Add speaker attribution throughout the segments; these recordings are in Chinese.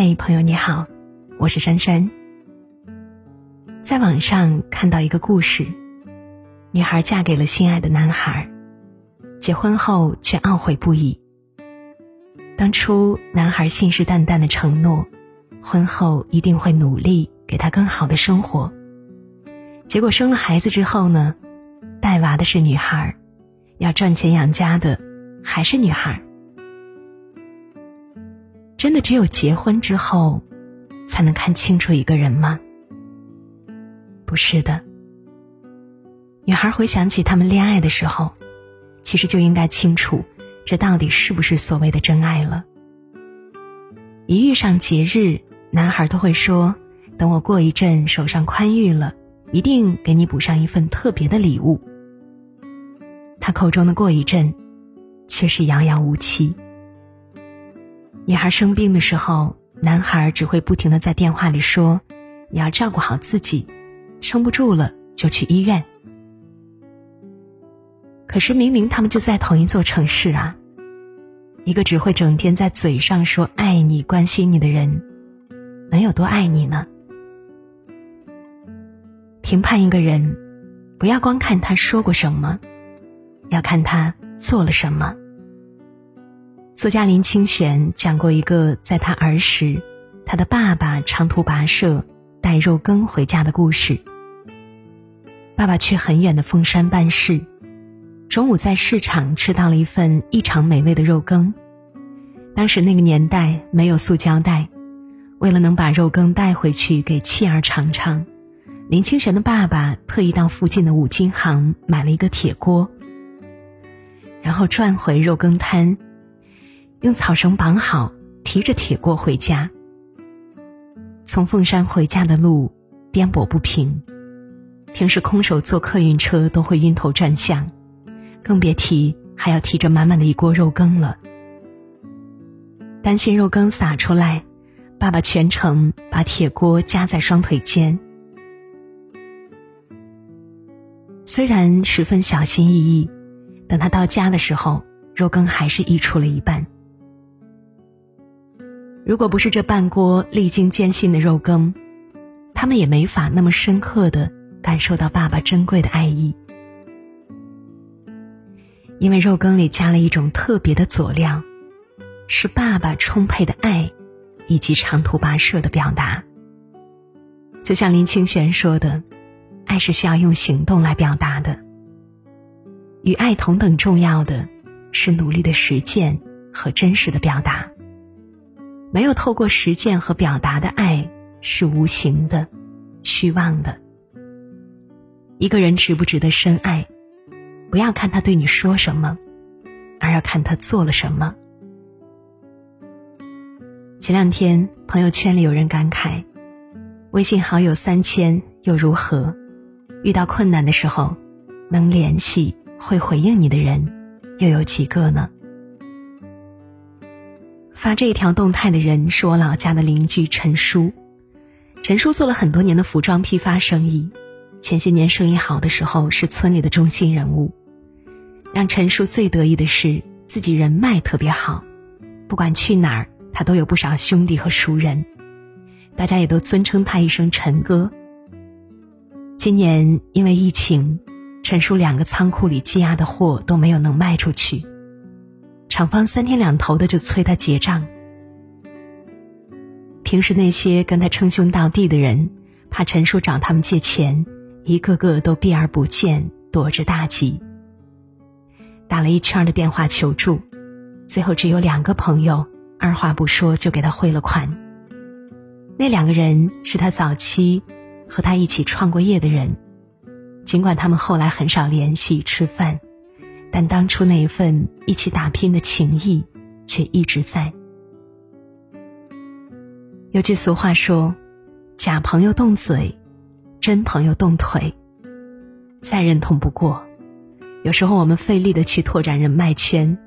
Speaker 1: 嘿，朋友你好，我是珊珊。在网上看到一个故事，女孩嫁给了心爱的男孩，结婚后却懊悔不已。当初男孩信誓旦旦的承诺，婚后一定会努力给她更好的生活。结果生了孩子之后呢，带娃的是女孩，要赚钱养家的还是女孩。真的只有结婚之后，才能看清楚一个人吗？不是的。女孩回想起他们恋爱的时候，其实就应该清楚，这到底是不是所谓的真爱了。一遇上节日，男孩都会说：“等我过一阵手上宽裕了，一定给你补上一份特别的礼物。”他口中的过一阵，却是遥遥无期。女孩生病的时候，男孩只会不停的在电话里说：“你要照顾好自己，撑不住了就去医院。”可是明明他们就在同一座城市啊，一个只会整天在嘴上说爱你、关心你的人，能有多爱你呢？评判一个人，不要光看他说过什么，要看他做了什么。作家林清玄讲过一个在他儿时，他的爸爸长途跋涉带肉羹回家的故事。爸爸去很远的凤山办事，中午在市场吃到了一份异常美味的肉羹。当时那个年代没有塑胶袋，为了能把肉羹带回去给妻儿尝尝，林清玄的爸爸特意到附近的五金行买了一个铁锅，然后转回肉羹摊。用草绳绑好，提着铁锅回家。从凤山回家的路颠簸不平，平时空手坐客运车都会晕头转向，更别提还要提着满满的一锅肉羹了。担心肉羹洒出来，爸爸全程把铁锅夹在双腿间。虽然十分小心翼翼，等他到家的时候，肉羹还是溢出了一半。如果不是这半锅历经艰辛的肉羹，他们也没法那么深刻的感受到爸爸珍贵的爱意。因为肉羹里加了一种特别的佐料，是爸爸充沛的爱，以及长途跋涉的表达。就像林清玄说的：“爱是需要用行动来表达的。与爱同等重要的，是努力的实践和真实的表达。”没有透过实践和表达的爱是无形的、虚妄的。一个人值不值得深爱，不要看他对你说什么，而要看他做了什么。前两天朋友圈里有人感慨：“微信好友三千又如何？遇到困难的时候，能联系、会回应你的人，又有几个呢？”发这一条动态的人是我老家的邻居陈叔。陈叔做了很多年的服装批发生意，前些年生意好的时候是村里的中心人物。让陈叔最得意的是自己人脉特别好，不管去哪儿，他都有不少兄弟和熟人，大家也都尊称他一声陈哥。今年因为疫情，陈叔两个仓库里积压的货都没有能卖出去。厂方三天两头的就催他结账。平时那些跟他称兄道弟的人，怕陈叔找他们借钱，一个个都避而不见，躲着大吉。打了一圈的电话求助，最后只有两个朋友二话不说就给他汇了款。那两个人是他早期和他一起创过业的人，尽管他们后来很少联系吃饭。但当初那一份一起打拼的情谊，却一直在。有句俗话说：“假朋友动嘴，真朋友动腿。”再认同不过。有时候我们费力的去拓展人脉圈，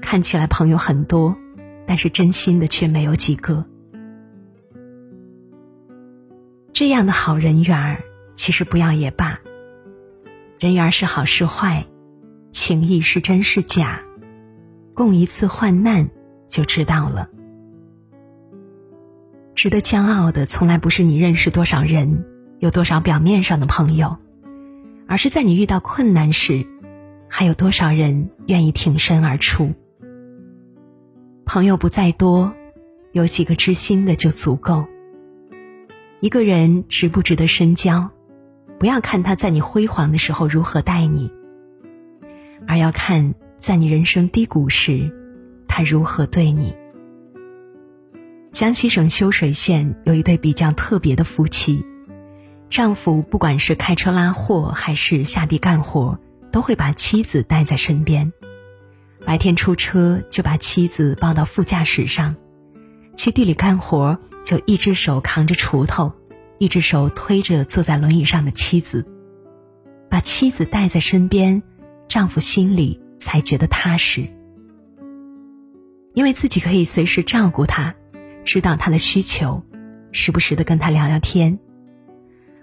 Speaker 1: 看起来朋友很多，但是真心的却没有几个。这样的好人缘儿，其实不要也罢。人缘是好是坏？情谊是真是假，共一次患难就知道了。值得骄傲的，从来不是你认识多少人，有多少表面上的朋友，而是在你遇到困难时，还有多少人愿意挺身而出。朋友不在多，有几个知心的就足够。一个人值不值得深交，不要看他在你辉煌的时候如何待你，而要看在你人生低谷时，他如何对你。江西省修水县有一对比较特别的夫妻，丈夫不管是开车拉货还是下地干活，都会把妻子带在身边。白天出车就把妻子抱到副驾驶上，去地里干活就一只手扛着锄头，一只手推着坐在轮椅上的妻子，把妻子带在身边，丈夫心里才觉得踏实，因为自己可以随时照顾她。知道他的需求，时不时的跟他聊聊天。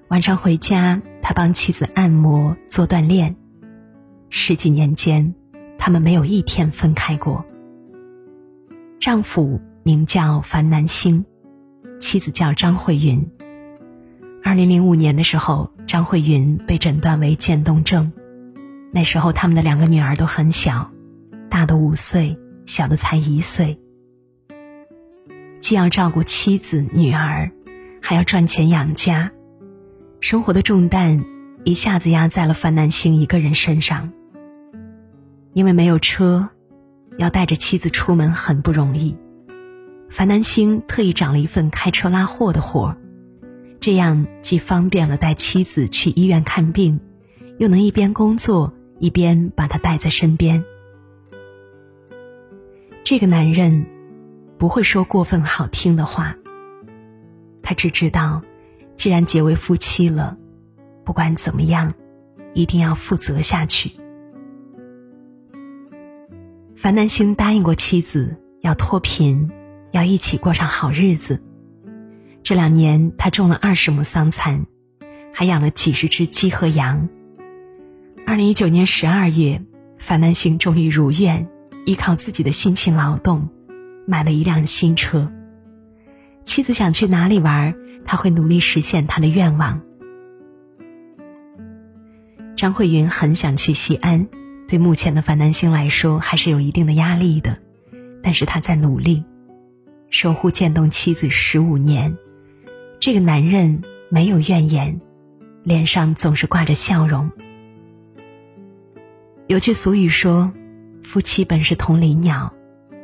Speaker 1: 晚上回家，他帮妻子按摩做锻炼。十几年间，他们没有一天分开过。丈夫名叫樊南星，妻子叫张慧云。二零零五年的时候，张慧云被诊断为渐冻症。那时候，他们的两个女儿都很小，大的五岁，小的才一岁。既要照顾妻子、女儿，还要赚钱养家，生活的重担一下子压在了樊南星一个人身上。因为没有车，要带着妻子出门很不容易。樊南星特意找了一份开车拉货的活，这样既方便了带妻子去医院看病，又能一边工作一边把她带在身边。这个男人。不会说过分好听的话。他只知道，既然结为夫妻了，不管怎么样，一定要负责下去。樊南星答应过妻子要脱贫，要一起过上好日子。这两年，他种了二十亩桑蚕，还养了几十只鸡和羊。二零一九年十二月，樊南星终于如愿，依靠自己的辛勤劳动。买了一辆新车。妻子想去哪里玩，他会努力实现他的愿望。张慧云很想去西安，对目前的樊南星来说还是有一定的压力的，但是他在努力，守护渐冻妻子十五年。这个男人没有怨言，脸上总是挂着笑容。有句俗语说：“夫妻本是同林鸟。”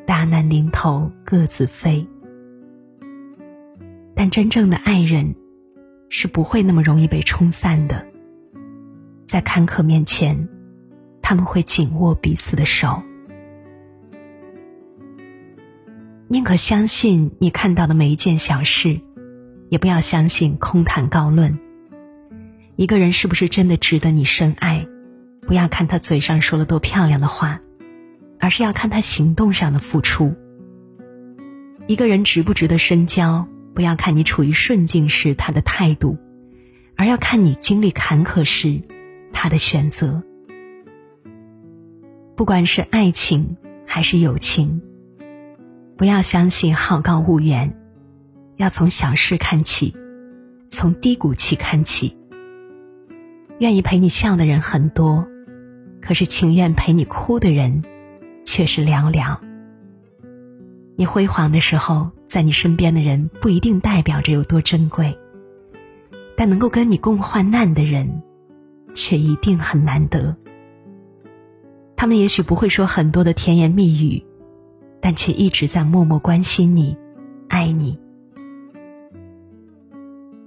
Speaker 1: 大难临头各自飞，但真正的爱人是不会那么容易被冲散的。在坎坷面前，他们会紧握彼此的手。宁可相信你看到的每一件小事，也不要相信空谈高论。一个人是不是真的值得你深爱，不要看他嘴上说了多漂亮的话。而是要看他行动上的付出。一个人值不值得深交，不要看你处于顺境时他的态度，而要看你经历坎坷时他的选择。不管是爱情还是友情，不要相信好高骛远，要从小事看起，从低谷期看起。愿意陪你笑的人很多，可是情愿陪你哭的人。却是寥寥。你辉煌的时候，在你身边的人不一定代表着有多珍贵，但能够跟你共患难的人，却一定很难得。他们也许不会说很多的甜言蜜语，但却一直在默默关心你，爱你。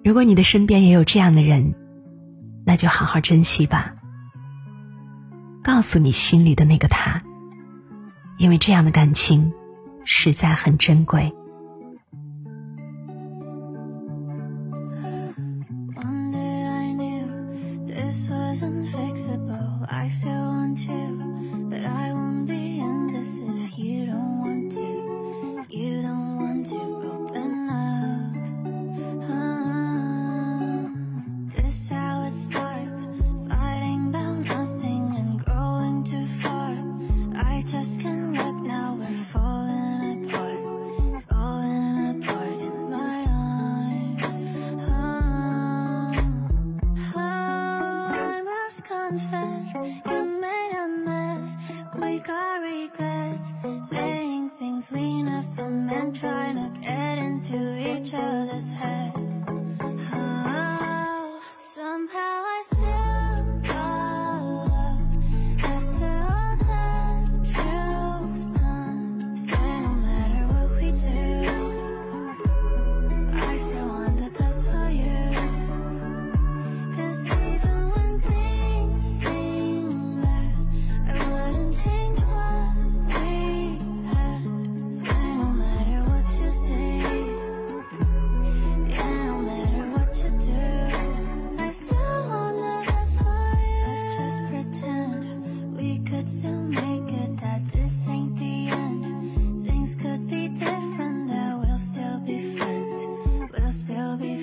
Speaker 1: 如果你的身边也有这样的人，那就好好珍惜吧。告诉你心里的那个他。因为这样的感情，实在很珍贵。
Speaker 2: just can't still be